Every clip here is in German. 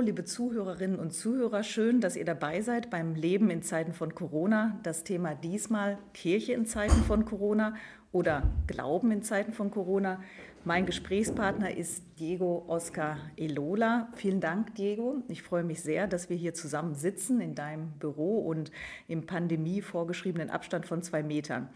Liebe Zuhörerinnen und Zuhörer, schön, dass ihr dabei seid beim Leben in Zeiten von Corona. Das Thema diesmal Kirche in Zeiten von Corona oder Glauben in Zeiten von Corona. Mein Gesprächspartner ist Diego Oscar Elola. Vielen Dank, Diego. Ich freue mich sehr, dass wir hier zusammen sitzen in deinem Büro und im Pandemie vorgeschriebenen Abstand von zwei Metern.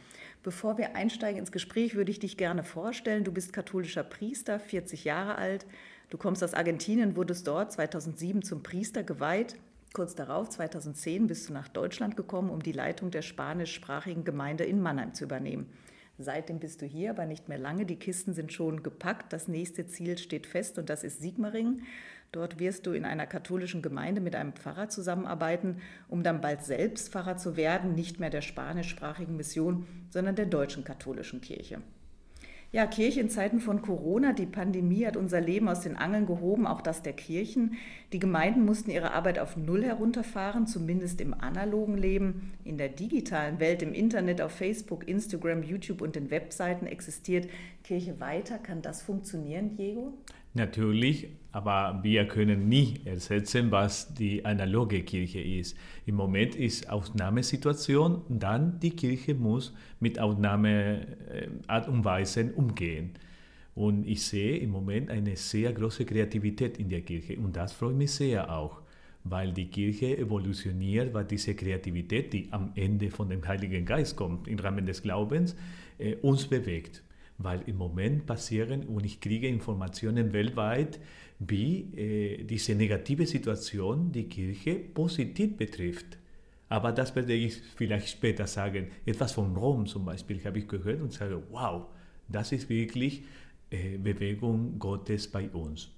Bevor wir einsteigen ins Gespräch, würde ich dich gerne vorstellen. Du bist katholischer Priester, 40 Jahre alt. Du kommst aus Argentinien, wurdest dort 2007 zum Priester geweiht. Kurz darauf, 2010, bist du nach Deutschland gekommen, um die Leitung der spanischsprachigen Gemeinde in Mannheim zu übernehmen. Seitdem bist du hier, aber nicht mehr lange. Die Kisten sind schon gepackt. Das nächste Ziel steht fest und das ist Sigmaringen. Dort wirst du in einer katholischen Gemeinde mit einem Pfarrer zusammenarbeiten, um dann bald selbst Pfarrer zu werden, nicht mehr der spanischsprachigen Mission, sondern der deutschen katholischen Kirche. Ja, Kirche in Zeiten von Corona, die Pandemie hat unser Leben aus den Angeln gehoben, auch das der Kirchen. Die Gemeinden mussten ihre Arbeit auf Null herunterfahren, zumindest im analogen Leben. In der digitalen Welt, im Internet, auf Facebook, Instagram, YouTube und den Webseiten existiert Kirche weiter. Kann das funktionieren, Diego? Natürlich, aber wir können nie ersetzen, was die analoge Kirche ist. Im Moment ist Ausnahmesituation, dann die Kirche muss mit Ausnahmeart und Weise umgehen. Und ich sehe im Moment eine sehr große Kreativität in der Kirche und das freut mich sehr auch, weil die Kirche evolutioniert, weil diese Kreativität, die am Ende von dem Heiligen Geist kommt, im Rahmen des Glaubens, äh, uns bewegt weil im Moment passieren und ich kriege Informationen weltweit, wie äh, diese negative Situation die Kirche positiv betrifft. Aber das werde ich vielleicht später sagen. Etwas von Rom zum Beispiel habe ich gehört und sage, wow, das ist wirklich äh, Bewegung Gottes bei uns.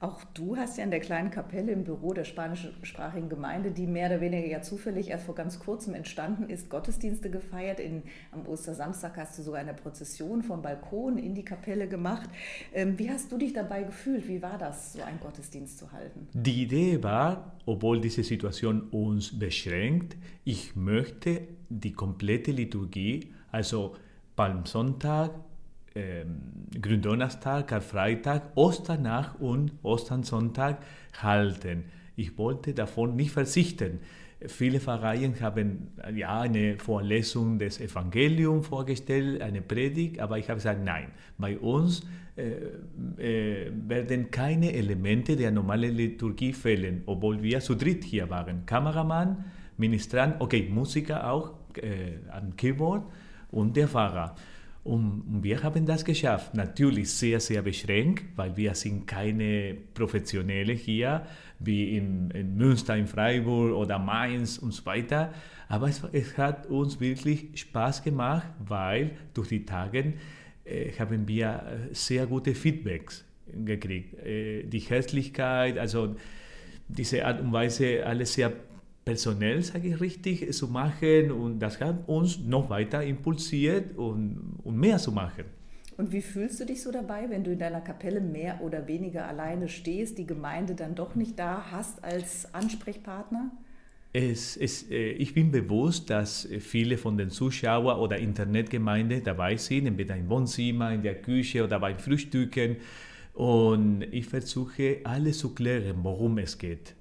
Auch du hast ja in der kleinen Kapelle im Büro der spanischsprachigen Gemeinde, die mehr oder weniger ja zufällig erst vor ganz kurzem entstanden ist, Gottesdienste gefeiert. In, am Ostersamstag hast du sogar eine Prozession vom Balkon in die Kapelle gemacht. Ähm, wie hast du dich dabei gefühlt? Wie war das, so einen Gottesdienst zu halten? Die Idee war, obwohl diese Situation uns beschränkt, ich möchte die komplette Liturgie, also Palmsonntag, ähm, Gründonnerstag, Karfreitag, Osternacht und Osternsonntag halten. Ich wollte davon nicht verzichten. Viele Pfarreien haben ja eine Vorlesung des Evangeliums vorgestellt, eine Predigt, aber ich habe gesagt, nein, bei uns äh, äh, werden keine Elemente der normalen Liturgie fehlen, obwohl wir zu dritt hier waren. Kameramann, Ministrant, okay, Musiker auch äh, am Keyboard und der Pfarrer. Und wir haben das geschafft. Natürlich sehr, sehr beschränkt, weil wir sind keine Professionelle hier, wie in, in Münster, in Freiburg oder Mainz und so weiter. Aber es, es hat uns wirklich Spaß gemacht, weil durch die Tage äh, haben wir äh, sehr gute Feedbacks gekriegt. Äh, die Herzlichkeit, also diese Art und Weise, alles sehr personell, sage ich richtig, zu machen und das hat uns noch weiter impulsiert und, und mehr zu machen. Und wie fühlst du dich so dabei, wenn du in deiner Kapelle mehr oder weniger alleine stehst, die Gemeinde dann doch nicht da hast als Ansprechpartner? Es, es, äh, ich bin bewusst, dass viele von den Zuschauern oder Internetgemeinde dabei sind, entweder im Wohnzimmer, in der Küche oder beim Frühstücken. Und ich versuche alles zu klären, worum es geht.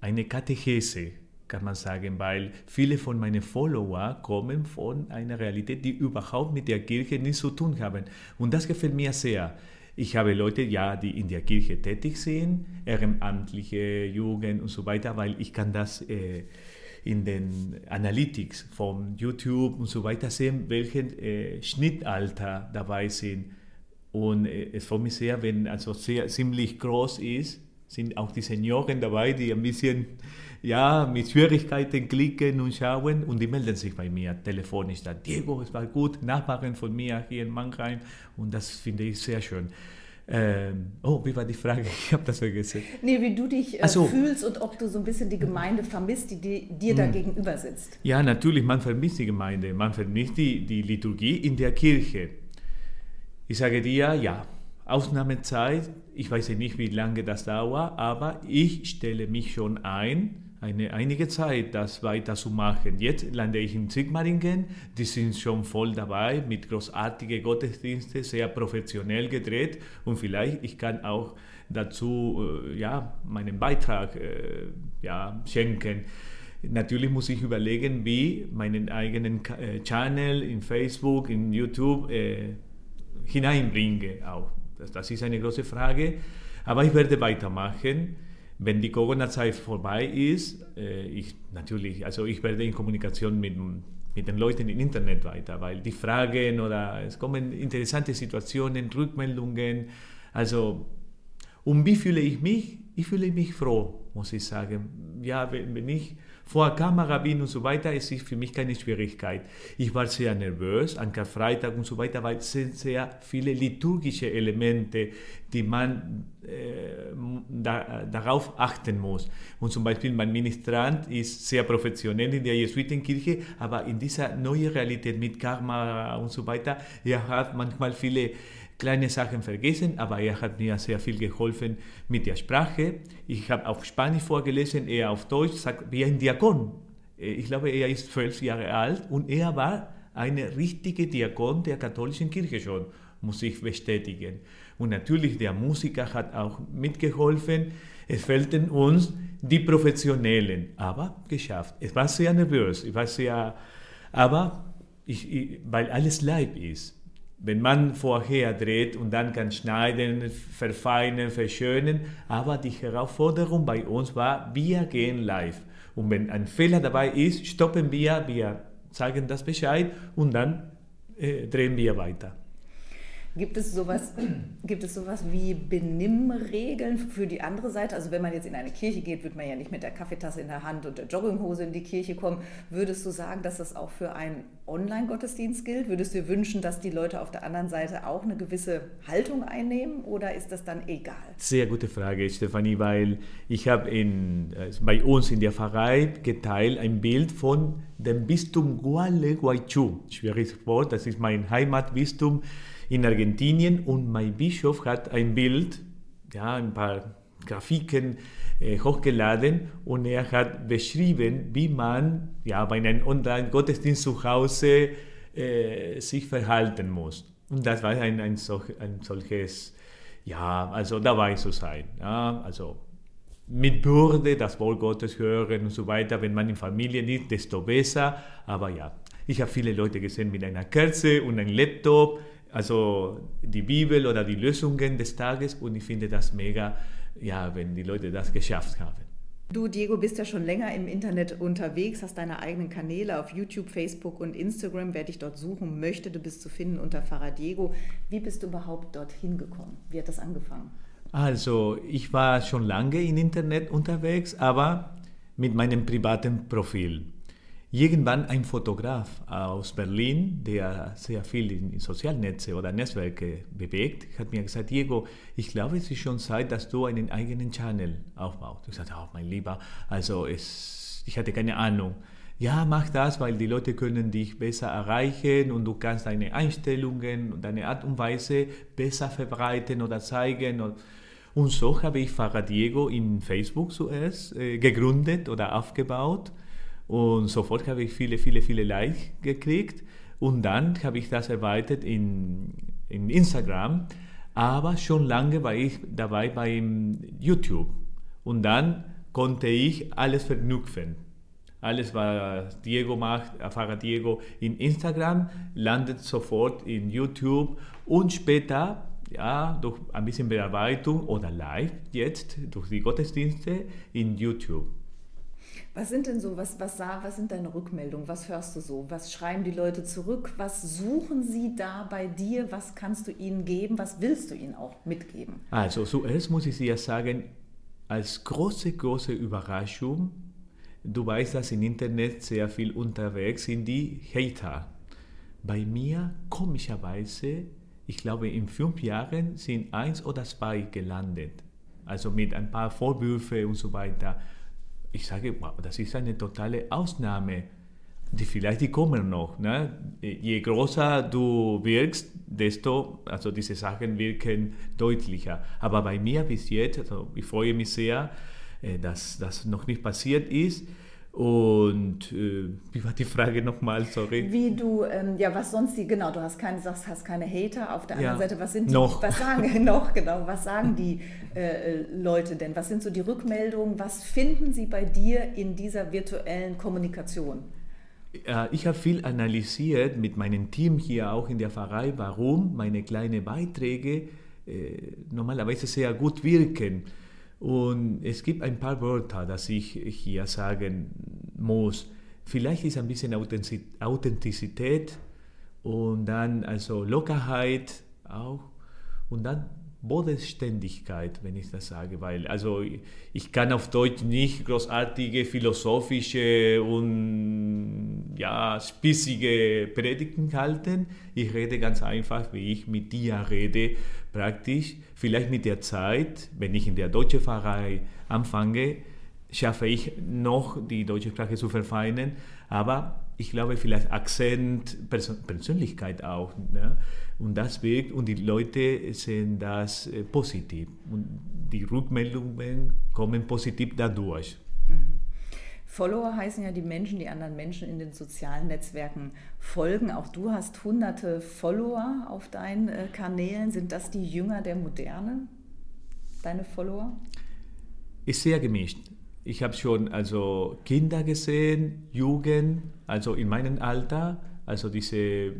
Eine Katechese, kann man sagen, weil viele von meinen Follower kommen von einer Realität, die überhaupt mit der Kirche nichts zu tun haben. Und das gefällt mir sehr. Ich habe Leute, ja, die in der Kirche tätig sind, ehrenamtliche Jugend und so weiter, weil ich kann das äh, in den Analytics von YouTube und so weiter sehen, welche äh, Schnittalter dabei sind. Und äh, es freut mich sehr, wenn also sehr ziemlich groß ist, sind auch die Senioren dabei, die ein bisschen ja, mit Schwierigkeiten klicken und schauen und die melden sich bei mir telefonisch. Dann, Diego, es war gut, Nachbarin von mir hier in Mannheim und das finde ich sehr schön. Ähm, oh, wie war die Frage? Ich habe das vergessen. Nee, wie du dich äh, so. fühlst und ob du so ein bisschen die Gemeinde vermisst, die, die dir da hm. gegenüber sitzt. Ja, natürlich, man vermisst die Gemeinde, man vermisst die, die Liturgie in der Kirche. Ich sage dir, ja, Ausnahmezeit, ich weiß nicht, wie lange das dauert, aber ich stelle mich schon ein, eine, einige Zeit, das weiterzumachen. Jetzt lande ich in Sigmaringen, die sind schon voll dabei mit großartigen Gottesdiensten, sehr professionell gedreht und vielleicht ich kann auch dazu äh, ja, meinen Beitrag äh, ja, schenken. Natürlich muss ich überlegen, wie meinen eigenen äh, Channel in Facebook, in YouTube hineinbringe. Auch. Das, ist eine große Frage. Aber ich werde weitermachen. Wenn die Corona-Zeit vorbei ist, äh, ich natürlich, also ich werde in Kommunikation mit, mit den Leuten im Internet weiter, weil die Fragen oder es kommen interessante Situationen, Rückmeldungen. Also, um wie fühle ich mich? Ich fühle mich froh, muss ich sagen. Ja, wenn ich vor Kamera bin und so weiter, ist es für mich keine Schwierigkeit. Ich war sehr nervös an Karfreitag und so weiter, weil es sind sehr viele liturgische Elemente, die man äh, da, darauf achten muss. Und zum Beispiel mein Ministrant ist sehr professionell in der Jesuitenkirche, aber in dieser neuen Realität mit Karma und so weiter, er hat manchmal viele kleine Sachen vergessen, aber er hat mir sehr viel geholfen mit der Sprache. Ich habe auf Spanisch vorgelesen, er auf Deutsch, sagt wie ein Diakon. Äh, ich glaube, er ist zwölf Jahre alt und er war ein richtiger Diakon der katholischen Kirche schon, muss ich bestätigen. Und natürlich, der Musiker hat auch mitgeholfen. Es fehlten uns die Professionellen, aber geschafft. Es war sehr nervös, ich war sehr, aber ich, ich, weil alles Leib ist wenn man vorher dreht und dann kann schneiden, verfeinern, verschönen. Aber die Herausforderung bei uns war, wir gehen live. Und wenn ein Fehler dabei ist, stoppen wir, wir sagen das Bescheid und dann äh, drehen wir weiter. Gibt es sowas, gibt es sowas wie Benimmregeln für die andere Seite? Also wenn man jetzt in eine Kirche geht, wird man ja nicht mit der Kaffeetasse in der Hand und der Jogginghose in die Kirche kommen. Würdest du sagen, dass das auch für einen Online-Gottesdienst gilt? Würdest du dir wünschen, dass die Leute auf der anderen Seite auch eine gewisse Haltung einnehmen oder ist das dann egal? Sehr gute Frage, Stefanie, weil ich habe in, äh, bei uns in der Pfarrei geteilt ein Bild von dem Bistum Gualeguaychú. Schwieriges Wort, das ist mein Heimatbistum in Argentinien und mein Bischof hat ein Bild, ja, ein paar Grafiken äh, hochgeladen und er hat beschrieben, wie man ja, bei einem Online-Gottesdienst zu Hause äh, sich verhalten muss. Und das war ein, ein, solch, ein solches, ja, also dabei zu sein. Ja, also mit Würde das Wort Gottes hören und so weiter. Wenn man in Familie ist, desto besser. Aber ja, ich habe viele Leute gesehen mit einer Kerze und einem Laptop also die Bibel oder die Lösungen des Tages und ich finde das mega, ja, wenn die Leute das geschafft haben. Du, Diego, bist ja schon länger im Internet unterwegs, hast deine eigenen Kanäle auf YouTube, Facebook und Instagram. Wer dich dort suchen möchte, du bist zu finden unter Pfarrer Diego. Wie bist du überhaupt dorthin gekommen? Wie hat das angefangen? Also, ich war schon lange im Internet unterwegs, aber mit meinem privaten Profil. Irgendwann ein Fotograf aus Berlin, der sehr viel in Sozialnetze oder Netzwerke bewegt, hat mir gesagt, Diego, ich glaube, es ist schon Zeit, dass du einen eigenen Channel aufbaust. Ich sagte, oh, mein Lieber, also es, ich hatte keine Ahnung. Ja, mach das, weil die Leute können dich besser erreichen und du kannst deine Einstellungen und deine Art und Weise besser verbreiten oder zeigen. Und so habe ich Pfarrer Diego in Facebook zuerst äh, gegründet oder aufgebaut. Und sofort habe ich viele, viele, viele Likes gekriegt. Und dann habe ich das erweitert in, in Instagram. Aber schon lange war ich dabei beim YouTube. Und dann konnte ich alles verknüpfen. Alles, was Diego macht, erfahre Diego in Instagram, landet sofort in YouTube und später, ja, durch ein bisschen Bearbeitung oder live jetzt, durch die Gottesdienste in YouTube. Was sind denn so, was, was, was sind deine Rückmeldungen? Was hörst du so? Was schreiben die Leute zurück? Was suchen sie da bei dir? Was kannst du ihnen geben? Was willst du ihnen auch mitgeben? Also zuerst muss ich dir sagen, als große, große Überraschung, du weißt, dass im Internet sehr viel unterwegs sind die Hater. Bei mir komischerweise, ich glaube in fünf Jahren sind eins oder zwei gelandet. Also mit ein paar Vorwürfen und so weiter ich sage, wow, das ist eine totale Ausnahme. Die vielleicht die kommen noch. Ne? Je größer du wirkst, desto, also diese Sachen wirken deutlicher. Aber bei mir bis jetzt, also ich freue mich sehr, äh, dass das noch nicht passiert ist. Und äh, wie war die Frage nochmal, sorry? Wie du, ähm, ja, was sonst die, genau, du hast keine, sagst, hast keine Hater. Auf der anderen Ja, Seite, was sind die, noch. was sagen, noch, genau, was sagen die äh, äh, Leute denn? Was sind so die Rückmeldungen? Was finden sie bei dir in dieser virtuellen Kommunikation? Äh, Ich habe viel analysiert mit meinem Team hier auch in der Pfarrei, warum meine kleinen Beiträge äh, normalerweise sehr gut wirken. Und es gibt ein paar Wörter, dass ich hier sagen muss. Vielleicht ist ein bisschen Authentiz- Authentizität und dann also Lockerheit auch und dann Bodenständigkeit, wenn ich das sage, weil also ich kann auf Deutsch nicht großartige philosophische und ja spießige Predigten halten. Ich rede ganz einfach, wie ich mit dir rede, praktisch. Vielleicht mit der Zeit, wenn ich in der deutschen Pfarrei anfange, schaffe ich noch die deutsche Sprache zu verfeinern, aber ich glaube vielleicht Akzent, Persön Persönlichkeit auch. Ne? Und das wirkt und die Leute sehen das äh, positiv. Und die Rückmeldungen kommen positiv dadurch. Follower heißen ja die Menschen, die anderen Menschen in den sozialen Netzwerken folgen. Auch du hast hunderte Follower auf deinen äh, Kanälen. Sind das die Jünger der Moderne, deine Follower? Ist sehr gemischt. Ich habe schon also Kinder gesehen, Jugend, also in meinem Alter, also diese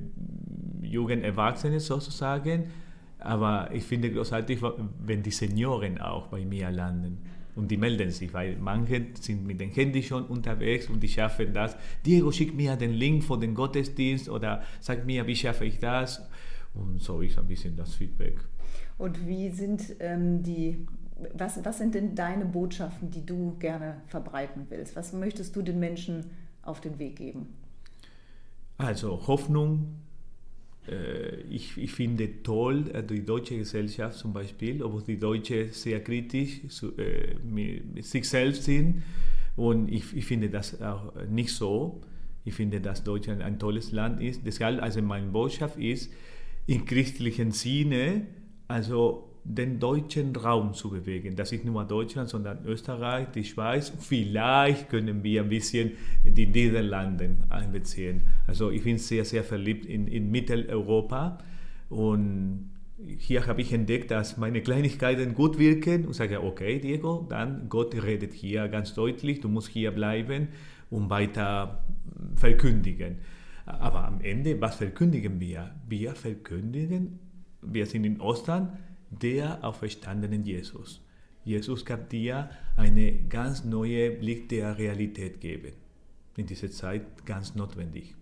Jugenderwachsene sozusagen. Aber ich finde großartig, wenn die Senioren auch bei mir landen. Und die melden sich, weil manche sind mit dem Handy schon unterwegs und die schaffen das. Diego, schick mir den Link von dem Gottesdienst oder sag mir, wie schaffe ich das? Und so ist ein bisschen das Feedback. Und wie sind ähm, die, was, was sind denn deine Botschaften, die du gerne verbreiten willst? Was möchtest du den Menschen auf den Weg geben? Also Hoffnung. Äh, ich, ich finde toll, äh, die deutsche Gesellschaft zum Beispiel, obwohl die Deutschen sehr kritisch zu, äh, mit sich selbst sind. Und ich, ich finde das auch nicht so. Ich finde, dass Deutschland ein tolles Land ist. Deshalb, also meine Botschaft ist, im christlichen Sinne, also den deutschen Raum zu bewegen. Das ist nicht nur Deutschland, sondern Österreich, die Schweiz. Vielleicht können wir ein bisschen die Niederlande einbeziehen. Also ich bin sehr, sehr verliebt in, in Mitteleuropa und hier habe ich entdeckt, dass meine Kleinigkeiten gut wirken und sage, okay, Diego, dann Gott redet hier ganz deutlich, du musst hier bleiben und weiter verkündigen. Aber am Ende, was verkündigen wir? Wir verkündigen, wir sind in Ostern, der auferstandenen Jesus. Jesus kann dir eine ganz neue Blick der Realität geben. In dieser Zeit ganz notwendig.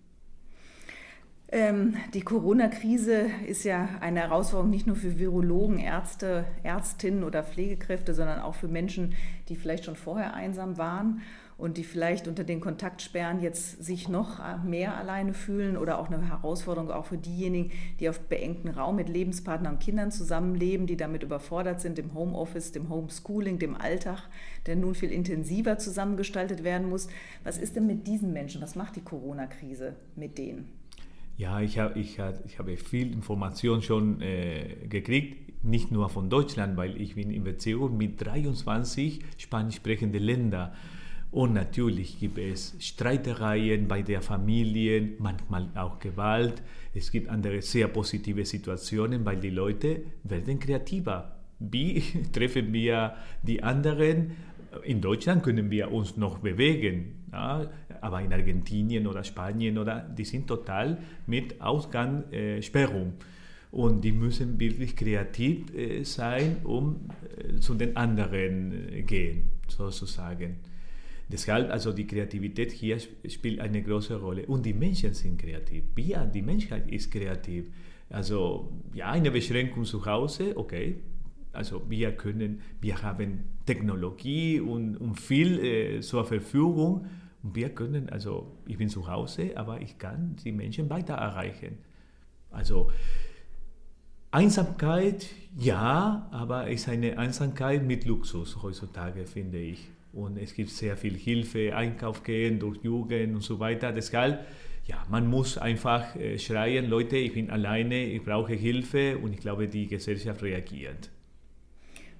Ähm, die Corona-Krise ist ja eine Herausforderung nicht nur für Virologen, Ärzte, Ärztinnen oder Pflegekräfte, sondern auch für Menschen, die vielleicht schon vorher einsam waren und die vielleicht unter den Kontaktsperren jetzt sich noch mehr alleine fühlen oder auch eine Herausforderung auch für diejenigen, die auf beengten Raum mit Lebenspartnern und Kindern zusammenleben, die damit überfordert sind, dem Homeoffice, dem Homeschooling, dem Alltag, der nun viel intensiver zusammengestaltet werden muss. Was ist denn mit diesen Menschen? Was macht die Corona-Krise mit denen? Ja, ich, hab, ich, hab, ich habe viel Information schon äh, gekriegt, nicht nur von Deutschland, weil ich bin in Beziehung mit 23 spanisch sprechenden Ländern. Und natürlich gibt es Streitereien bei der Familie, manchmal auch Gewalt. Es gibt andere sehr positive Situationen, weil die Leute werden kreativer. Wie treffen wir die anderen? In Deutschland können wir uns noch bewegen, ja, aber in Argentinien oder Spanien oder die sind total mit Ausgangssperrung. Äh, und die müssen wirklich kreativ äh, sein, um äh, zu den anderen gehen, sozusagen. Deshalb, also die Kreativität hier spielt eine große Rolle. Und die Menschen sind kreativ. Wir, die Menschheit ist kreativ. Also ja, eine Beschränkung zu Hause, okay. Also wir können, wir haben Technologie und, und viel äh, zur Verfügung. Und wir können, also ich bin zu Hause, aber ich kann die Menschen weiter erreichen. Also Einsamkeit, ja, aber es ist eine Einsamkeit mit Luxus heutzutage, finde ich. Und es gibt sehr viel Hilfe, Einkauf gehen durch Jugend und so weiter. Deshalb, ja, man muss einfach äh, schreien, Leute, ich bin alleine, ich brauche Hilfe und ich glaube, die Gesellschaft reagiert.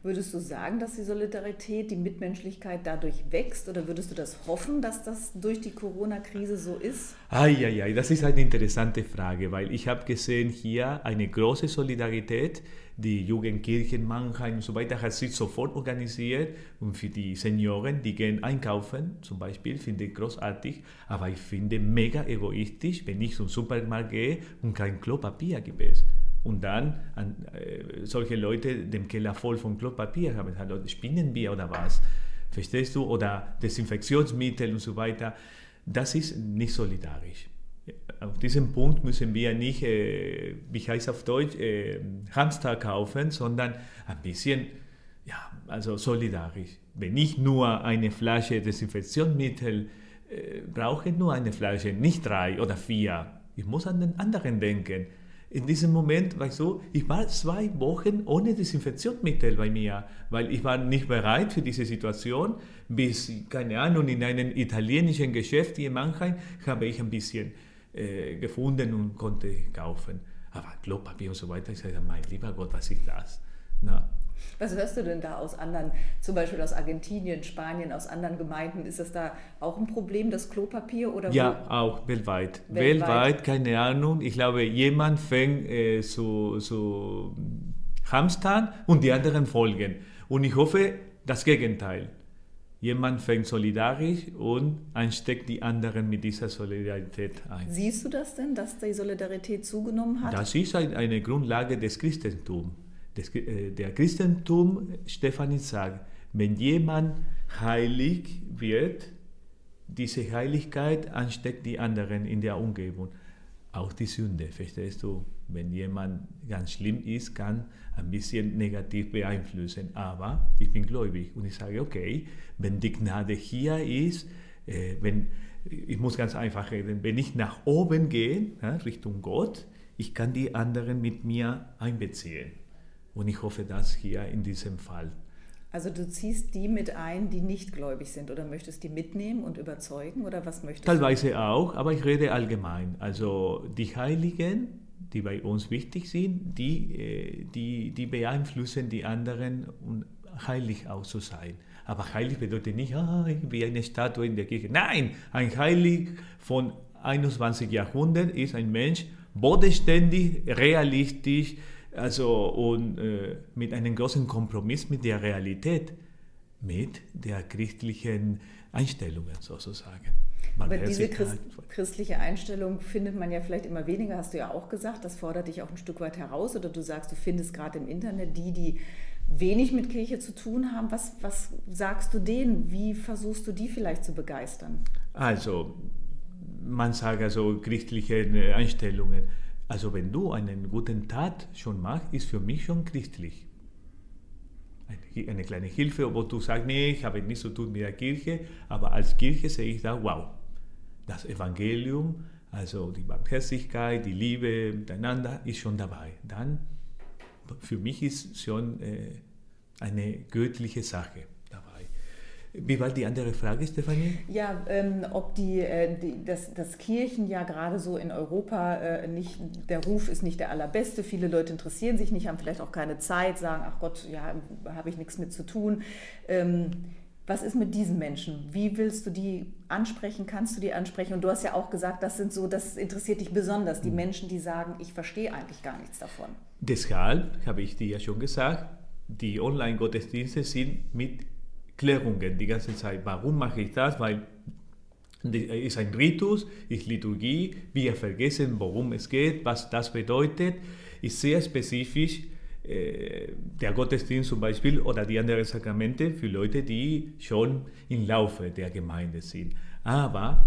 Würdest du sagen, dass die Solidarität, die Mitmenschlichkeit dadurch wächst oder würdest du das hoffen, dass das durch die Corona-Krise so ist? Eieiei, das ist eine interessante Frage, weil ich habe gesehen hier eine große Solidarität. Die Jugendkirchen Mannheim und so weiter hat sich sofort organisiert und für die Senioren, die gehen einkaufen zum Beispiel, finde ich großartig, aber ich finde mega egoistisch, wenn ich zum Supermarkt gehe und kein Klopapier gibt und dann an, äh, solche Leute den Keller voll von Klopapier haben. Hallo, spinnen oder was? Verstehst du? Oder Desinfektionsmittel und so weiter. Das ist nicht solidarisch. Auf diesem Punkt müssen wir nicht, äh, wie heißt auf Deutsch, äh, Hamster kaufen, sondern ein bisschen, ja, also solidarisch. Wenn ich nur eine Flasche Desinfektionsmittel äh, brauche, nur eine Flasche, nicht drei oder vier. Ich muss an den anderen denken in diesem Moment, weißt du, ich war zwei Wochen ohne Desinfektionsmittel bei mir, weil ich war nicht bereit für diese Situation. Bis, keine Ahnung, in einem italienischen Geschäft hier in Mannheim habe ich ein bisschen äh, gefunden und konnte kaufen. Aber Klopapier und so weiter, ich sage, mein lieber Gott, was ist das? Na, was hörst du denn da aus anderen, zum Beispiel aus Argentinien, Spanien, aus anderen Gemeinden? Ist das da auch ein Problem, das Klopapier? Oder ja, wo? auch weltweit. weltweit. weltweit. keine Ahnung. Ich glaube, jemand fängt äh, zu, zu hamstern und die anderen folgen. Und ich hoffe, das Gegenteil. Jemand fängt solidarisch und ansteckt die anderen mit dieser Solidarität ein. Siehst du das denn, dass die Solidarität zugenommen hat? Das ist eine Grundlage des Christentums des, äh, der Christentum, Stefanie sagt, wenn jemand heilig wird, diese Heiligkeit ansteckt die anderen in der Umgebung. Auch die Sünde, verstehst du? Wenn jemand ganz schlimm ist, kann ein bisschen negativ beeinflussen. Aber ich bin gläubig und ich sage, okay, wenn die Gnade hier ist, äh, wenn, ich muss ganz einfach reden, wenn ich nach oben gehe, ja, Richtung Gott, ich kann die anderen mit mir einbeziehen. Und ich hoffe, dass hier in diesem Fall. Also du ziehst die mit ein, die nicht gläubig sind oder möchtest die mitnehmen und überzeugen oder was möchtest Teilweise du? auch, aber ich rede allgemein. Also die Heiligen, die bei uns wichtig sind, die, äh, die, die beeinflussen die anderen, um heilig auch zu sein. Aber heilig bedeutet nicht, ah, wie eine Statue in der Kirche. Nein, ein Heilig von 21 Jahrhunderten ist ein Mensch, bodenständig, realistisch, also und äh, mit einem großen Kompromiss mit der Realität, mit der christlichen Einstellungen sozusagen. Aber diese Christ, christliche Einstellung findet man ja vielleicht immer weniger, hast du ja auch gesagt. Das fordert dich auch ein Stück weit heraus. Oder du sagst, du findest gerade im Internet die, die wenig mit Kirche zu tun haben. Was, was sagst du denen? Wie versuchst du die vielleicht zu begeistern? Also, man sagt also christliche Einstellungen. Also wenn du einen guten Tat schon machst, ist für mich schon christlich. Eine kleine Hilfe, wo du sagst, nee, ich habe nichts zu tun mit der Kirche, aber als Kirche sehe ich da, wow, das Evangelium, also die Barmherzigkeit, die Liebe miteinander ist schon dabei. Dann, für mich ist schon äh, eine göttliche Sache. Wie war die andere Frage, Stefanie? Ja, ähm, ob die, äh, die, das, das Kirchen ja gerade so in Europa äh, nicht, der Ruf ist nicht der allerbeste. Viele Leute interessieren sich nicht, haben vielleicht auch keine Zeit, sagen, ach Gott, ja, habe ich nichts mit zu tun. Ähm, was ist mit diesen Menschen? Wie willst du die ansprechen? Kannst du die ansprechen? Und du hast ja auch gesagt, das sind so, das interessiert dich besonders, die hm. Menschen, die sagen, ich verstehe eigentlich gar nichts davon. Deshalb habe ich dir ja schon gesagt, die Online-Gottesdienste sind mit Klärungen die ganze Zeit. Warum mache ich das? Weil es ist ein Ritus, ist Liturgie, wir vergessen, worum es geht, was das bedeutet, ist sehr spezifisch. Äh, der Gottesdienst zum Beispiel oder die anderen Sakramente für Leute, die schon im Laufe der Gemeinde sind. Aber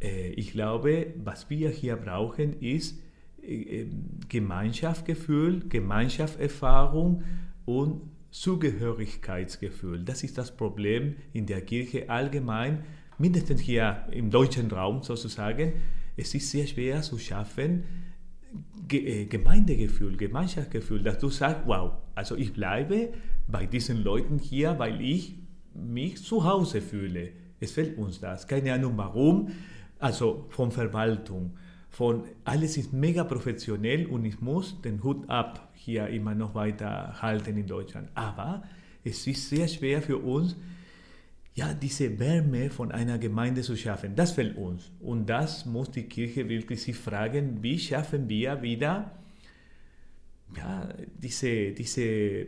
äh, ich glaube, was wir hier brauchen, ist äh, Gemeinschaftsgefühl, Gemeinschaftserfahrung und Zugehörigkeitsgefühl. Das ist das Problem in der Kirche allgemein, mindestens hier im deutschen Raum sozusagen. Es ist sehr schwer zu schaffen, äh, Gemeindegefühl, Gemeinschaftsgefühl, dass du sagst, wow, also ich bleibe bei diesen Leuten hier, weil ich mich zu Hause fühle. Es fällt uns das. Keine Ahnung warum. Also von Verwaltung, von alles ist mega professionell und ich muss den Hut ab hier immer noch weiter halten in Deutschland. Aber es ist sehr schwer für uns, ja, diese Wärme von einer Gemeinde zu schaffen. Das fällt uns. Und das muss die Kirche wirklich sich fragen, wie schaffen wir wieder ja, diese, diese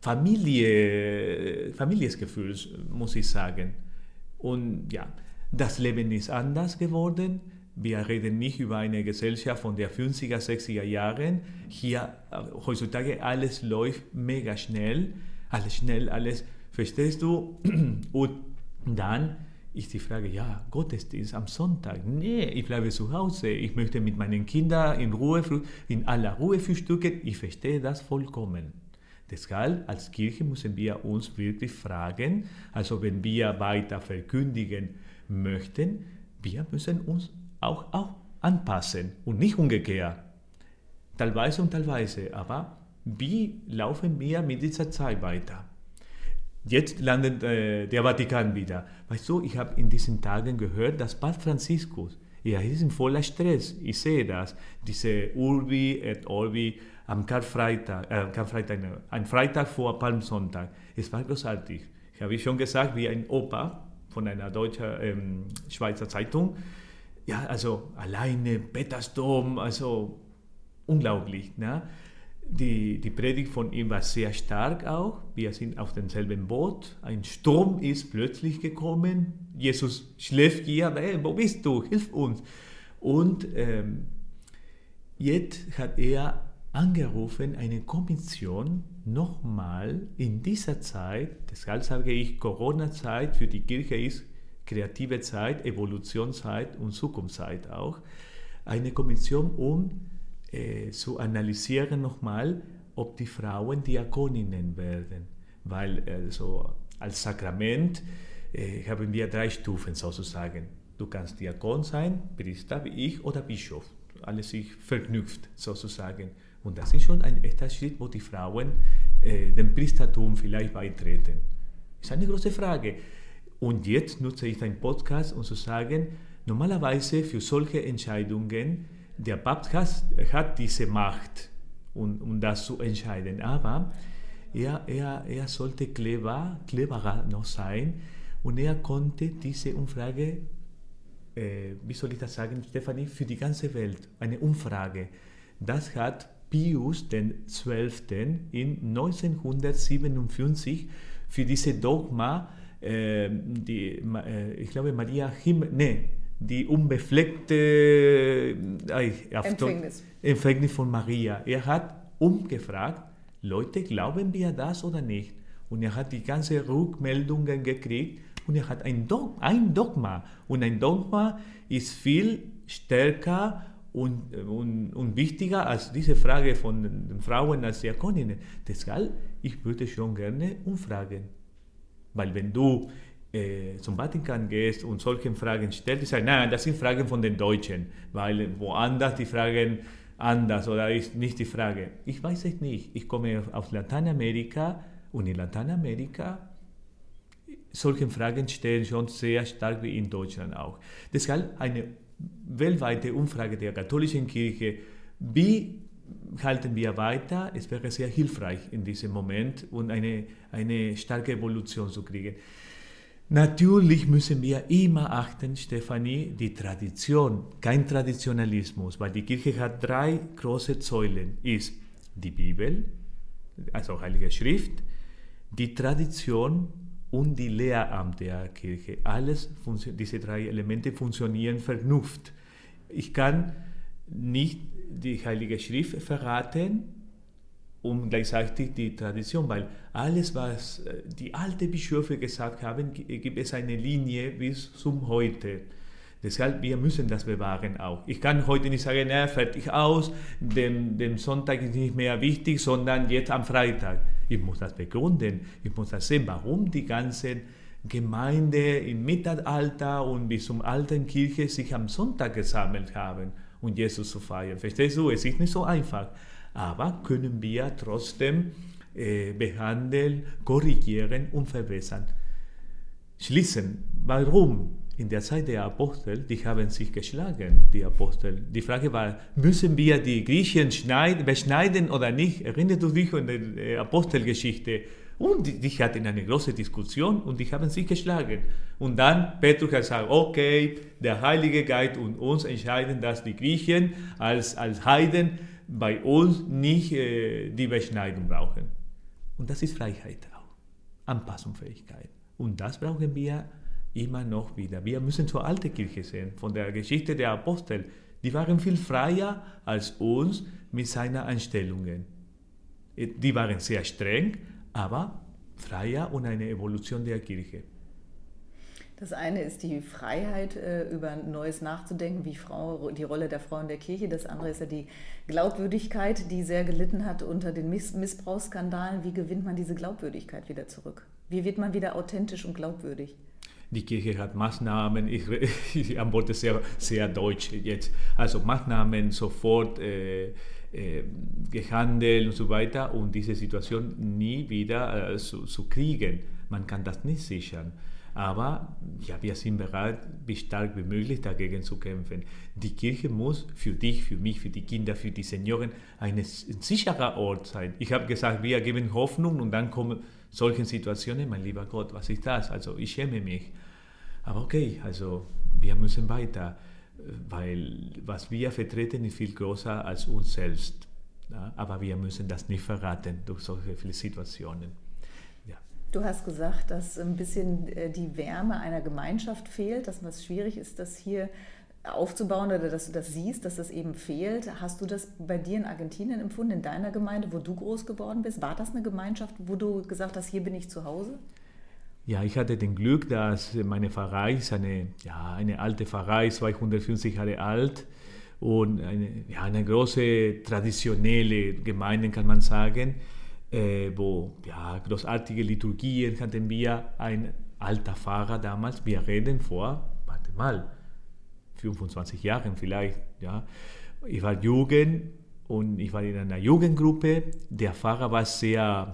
Familie, Familiengefühl, muss ich sagen. Und ja, das Leben ist anders geworden. Wir reden nicht über eine Gesellschaft von der 50er, 60er Jahren. Hier heutzutage alles läuft mega schnell, alles schnell, alles, verstehst du? Und dann ist die Frage, ja, Gottesdienst am Sonntag. Nee, ich bleibe zu Hause. Ich möchte mit meinen Kindern in Ruhe, in aller Ruhe frühstücken. Ich verstehe das vollkommen. Deshalb als Kirche müssen wir uns wirklich fragen, also wenn wir weiter verkündigen möchten, wir müssen uns auch, auch anpassen und nicht umgekehrt. Teilweise und teilweise, aber wie laufen wir mit dieser Zeit weiter? Jetzt landet äh, der Vatikan wieder. Weißt du, ich habe in diesen Tagen gehört, dass Papst Franziskus, er ist in voller Stress. Ich sehe das. Diese Urbi et Orbi am Karfreitag, äh, Karfreitag, ein Freitag vor Palmsonntag. Es war großartig. Ich habe schon gesagt, wie ein Opa von einer deutschen ähm, Schweizer Zeitung. Ja, also alleine, Petersdom, also unglaublich. Ne? Die, die Predigt von ihm war sehr stark auch. Wir sind auf demselben Boot. Ein Sturm ist plötzlich gekommen. Jesus schläft hier. Hey, wo bist du? Hilf uns. Und ähm, jetzt hat er angerufen, eine Kommission nochmal in dieser Zeit, deshalb sage ich, Corona-Zeit für die Kirche ist kreative Zeit, Evolutionszeit und Zukunftszeit auch, eine Kommission, um äh, zu analysieren nochmal, ob die Frauen Diakoninnen werden. Weil also als Sakrament äh, haben wir drei Stufen sozusagen. Du kannst Diakon sein, Priester wie ich oder Bischof. Alles sich verknüpft sozusagen. Und das ist schon ein echter Schritt, wo die Frauen äh, dem Priestertum vielleicht beitreten. Das ist eine große Frage. Und jetzt nutze ich deinen Podcast, um zu sagen, normalerweise für solche Entscheidungen, der hat, hat diese Macht, um, um das zu entscheiden. Aber er, er, er sollte clever, cleverer noch sein und er konnte diese Umfrage, äh, wie soll ich das sagen, Stefanie, für die ganze Welt, eine Umfrage. Das hat Pius XII. in 1957 für diese Dogma, äh, die, äh, ich glaube Maria Himmel, nee, die unbefleckte äh, Empfängnis. Empfängnis von Maria. Er hat umgefragt, Leute, glauben wir das oder nicht? Und er hat die ganze Rückmeldungen gekriegt und er hat ein, Dog ein Dogma. Und ein Dogma ist viel stärker und, und, und wichtiger als diese Frage von den Frauen als Diakoninnen. Deshalb, ich würde schon gerne umfragen. Weil wenn du äh, zum Vatikan gehst und solche Fragen stellst, sagst, nein, das sind Fragen von den Deutschen, weil woanders die Fragen anders oder ist nicht die Frage. Ich weiß es nicht. Ich komme aus Lateinamerika und in Lateinamerika solche Fragen stellen schon sehr stark wie in Deutschland auch. Deshalb eine weltweite Umfrage der katholischen Kirche, wie halten wir weiter? Es wäre sehr hilfreich in diesem Moment und eine, eine starke Evolution zu kriegen. Natürlich müssen wir immer achten, Stefanie, die Tradition, kein Traditionalismus, weil die Kirche hat drei große Säulen, ist die Bibel, also Heilige Schrift, die Tradition und die Lehramt der Kirche. Alles, diese drei Elemente funktionieren Vernunft. Ich kann nicht die Heilige Schrift verraten und gleichzeitig die Tradition, weil alles, was äh, die alten Bischöfe gesagt haben, gibt es eine Linie bis zum Heute. Deshalb, wir müssen das bewahren auch. Ich kann heute nicht sagen, na, fertig aus, dem, dem Sonntag ist nicht mehr wichtig, sondern jetzt am Freitag. Ich muss das begründen, ich muss das sehen, warum die ganzen Gemeinde im Mittelalter und bis zum alten Kirche sich am Sonntag gesammelt haben, um Jesus zu feiern. Verstehst du? Es ist nicht so einfach. Aber können wir trotzdem äh, behandeln, korrigieren und verbessern. Schließen. Warum? in der Zeit der Apostel, die haben sich geschlagen, die Apostel. Die Frage war, müssen wir die Griechen schneiden, beschneiden oder nicht? Erinnerst du dich an die Apostelgeschichte? Und die, die, hatten eine große Diskussion und die haben sich geschlagen. Und dann Petrus hat gesagt, okay, der Heilige Geist und uns entscheiden, dass die Griechen als, als Heiden bei uns nicht äh, die Beschneidung brauchen. Und das ist Freiheit auch, Anpassungsfähigkeit. Und das brauchen wir immer noch wieder. Wir müssen zur alten Kirche sehen, von der Geschichte der Apostel. Die waren viel freier als uns mit seinen Einstellungen. Die waren sehr streng, aber freier und eine Evolution der Kirche. Das eine ist die Freiheit, äh, über Neues nachzudenken, wie Frau, die Rolle der Frau in der Kirche. Das andere ist ja die Glaubwürdigkeit, die sehr gelitten hat unter den Missbrauchsskandalen. Wie gewinnt man diese Glaubwürdigkeit wieder zurück? Wie wird man wieder authentisch und glaubwürdig? Die Kirche hat Maßnahmen, ich, ich antworte sehr, sehr deutsch jetzt, also Maßnahmen sofort. Äh, gehandelt und so weiter und diese Situation nie wieder äh, zu, zu, kriegen. Man kann das nicht sichern. Aber ja, wir sind bereit, wie stark wie möglich dagegen zu kämpfen. Die Kirche muss für dich, für mich, für die Kinder, für die Senioren ein sicherer Ort sein. Ich habe gesagt, wir geben Hoffnung und dann kommen solche Situationen, mein lieber Gott, was ist das? Also ich schäme mich. Aber okay, also wir müssen weiter weil was wir vertreten ist viel größer als uns selbst. Ja? Aber wir müssen das nicht verraten durch solche viele Situationen. Ja. Du hast gesagt, dass ein bisschen äh, die Wärme einer Gemeinschaft fehlt, dass es schwierig ist, das hier aufzubauen oder dass du das siehst, dass das eben fehlt. Hast du das bei dir in Argentinien empfunden, in deiner Gemeinde, wo du groß geworden bist? War das eine Gemeinschaft, wo du gesagt hast, hier bin ich zu Hause? Ja, ich hatte den Glück, dass meine Pfarrei ist eine, ja, eine alte Pfarrei, 250 Jahre alt und eine, ja, eine große traditionelle Gemeinde, kann man sagen, äh, wo ja, großartige Liturgien hatten wir. Ein alter Pfarrer damals, wir reden vor, warte mal, 25 Jahren vielleicht. Ja. Ich war Jugend und ich war in einer Jugendgruppe. Der Pfarrer war sehr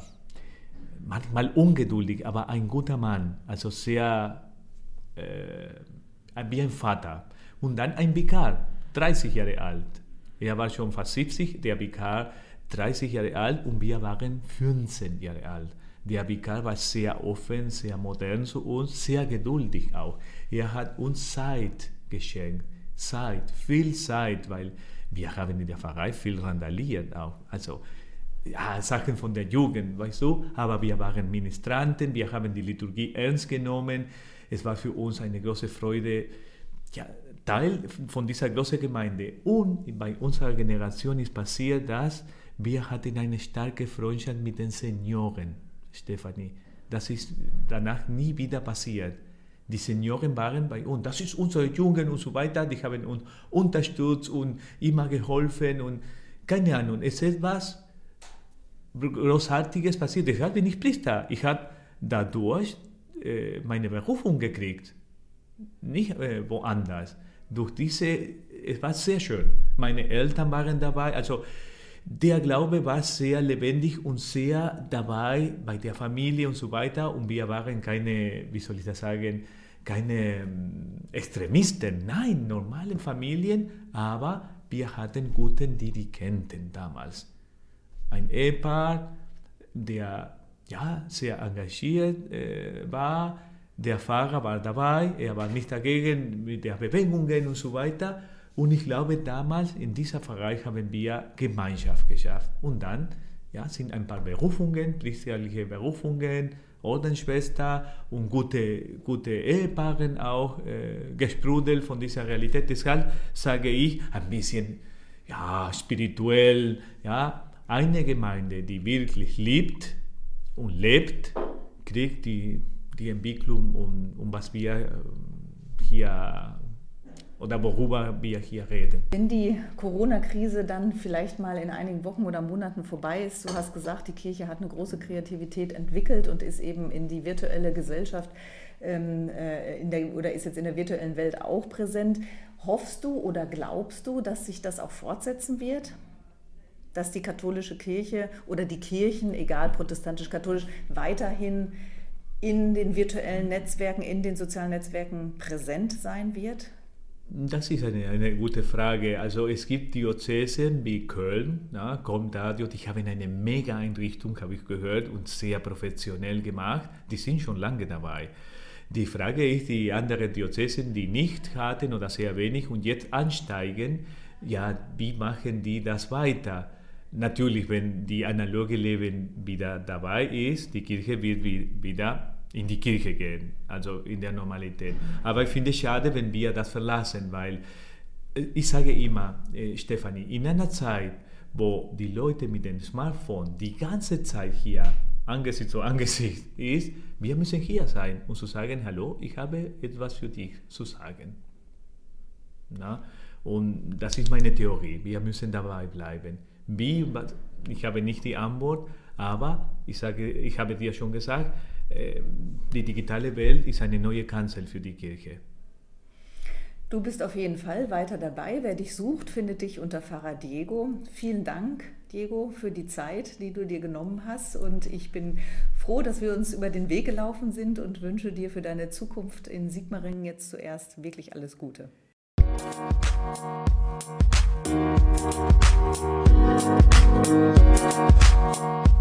manchmal ungeduldig, aber ein guter Mann, also sehr äh, wie ein Vater. Und dann ein Vikar, 30 Jahre alt. Er war schon fast 70, der Vikar 30 Jahre alt und wir waren 15 Jahre alt. Der Vikar war sehr offen, sehr modern zu uns, sehr geduldig auch. Er hat uns Zeit geschenkt, Zeit, viel Zeit, weil wir haben in der Pfarrei viel randaliert auch. Also ja, Sachen von der Jugend, weißt du, aber wir waren Ministranten, wir haben die Liturgie ernst genommen. Es war für uns eine große Freude, ja, Teil von dieser großen Gemeinde. Und bei unserer Generation ist passiert, dass wir hatten eine starke Freundschaft mit den Senioren, Stefanie. Das ist danach nie wieder passiert. Die Senioren waren bei uns, das ist unsere Jugend und so weiter, die haben uns unterstützt und immer geholfen und keine Ahnung, es ist was, Großartiges passiert. Deshalb bin ich Priester. Ich habe dadurch äh, meine Berufung gekriegt. Nicht äh, woanders. Durch diese, es war sehr schön. Meine Eltern waren dabei. Also der Glaube war sehr lebendig und sehr dabei bei der Familie und so weiter. Und wir waren keine, wie soll ich das sagen, keine ähm, Extremisten. Nein, normale Familien, aber wir hatten guten Dirigenten damals ein Ehepaar, der ja, sehr engagiert äh, war. Der Fahrer war dabei, er war nicht dagegen mit den Bewegungen und so weiter. Und ich glaube, damals in dieser Bereich haben wir Gemeinschaft geschafft. Und dann ja, sind ein paar Berufungen, priesterliche Berufungen, Ordensschwester und gute, gute Ehepaare auch äh, gesprudelt von dieser Realität. Deshalb sage ich ein bisschen ja, spirituell, ja, eine Gemeinde, die wirklich liebt und lebt, kriegt die, die Entwicklung, um, um was wir äh, hier oder worüber wir hier reden. Wenn die Corona-Krise dann vielleicht mal in einigen Wochen oder Monaten vorbei ist, du hast gesagt, die Kirche hat eine große Kreativität entwickelt und ist eben in die virtuelle Gesellschaft ähm, äh, in der, oder ist jetzt in der virtuellen Welt auch präsent. Hoffst du oder glaubst du, dass sich das auch fortsetzen wird? Dass die katholische Kirche oder die Kirchen, egal protestantisch-katholisch, weiterhin in den virtuellen Netzwerken, in den sozialen Netzwerken präsent sein wird? Das ist eine, eine gute Frage. Also es gibt Diözesen wie Köln, ja, da, die haben eine Mega-Einrichtung, habe ich gehört, und sehr professionell gemacht. Die sind schon lange dabei. Die Frage ist, die anderen Diözesen, die nicht hatten oder sehr wenig und jetzt ansteigen, ja, wie machen die das weiter? Natürlich, wenn die analoge Leben wieder dabei ist, die Kirche wird wieder in die Kirche gehen, also in der Normalität. Aber ich finde es schade, wenn wir das verlassen, weil äh, ich sage immer, äh, Stefanie, in einer Zeit, wo die Leute mit dem Smartphone die ganze Zeit hier Angesicht zu Angesicht ist, wir müssen hier sein und zu sagen, hallo, ich habe etwas für dich zu sagen. Na? Und das ist meine Theorie, wir müssen dabei bleiben. Wie, ich habe nicht die Antwort, aber ich, sage, ich habe dir schon gesagt, ähm, die digitale Welt ist eine neue Kanzel für die Kirche. Du bist auf jeden Fall weiter dabei. Wer dich sucht, findet dich unter Pfarrer Diego. Vielen Dank, Diego, für die Zeit, die du dir genommen hast. Und ich bin froh, dass wir uns über den Weg gelaufen sind und wünsche dir für deine Zukunft in Sigmaringen jetzt zuerst wirklich alles Gute. We'll be right.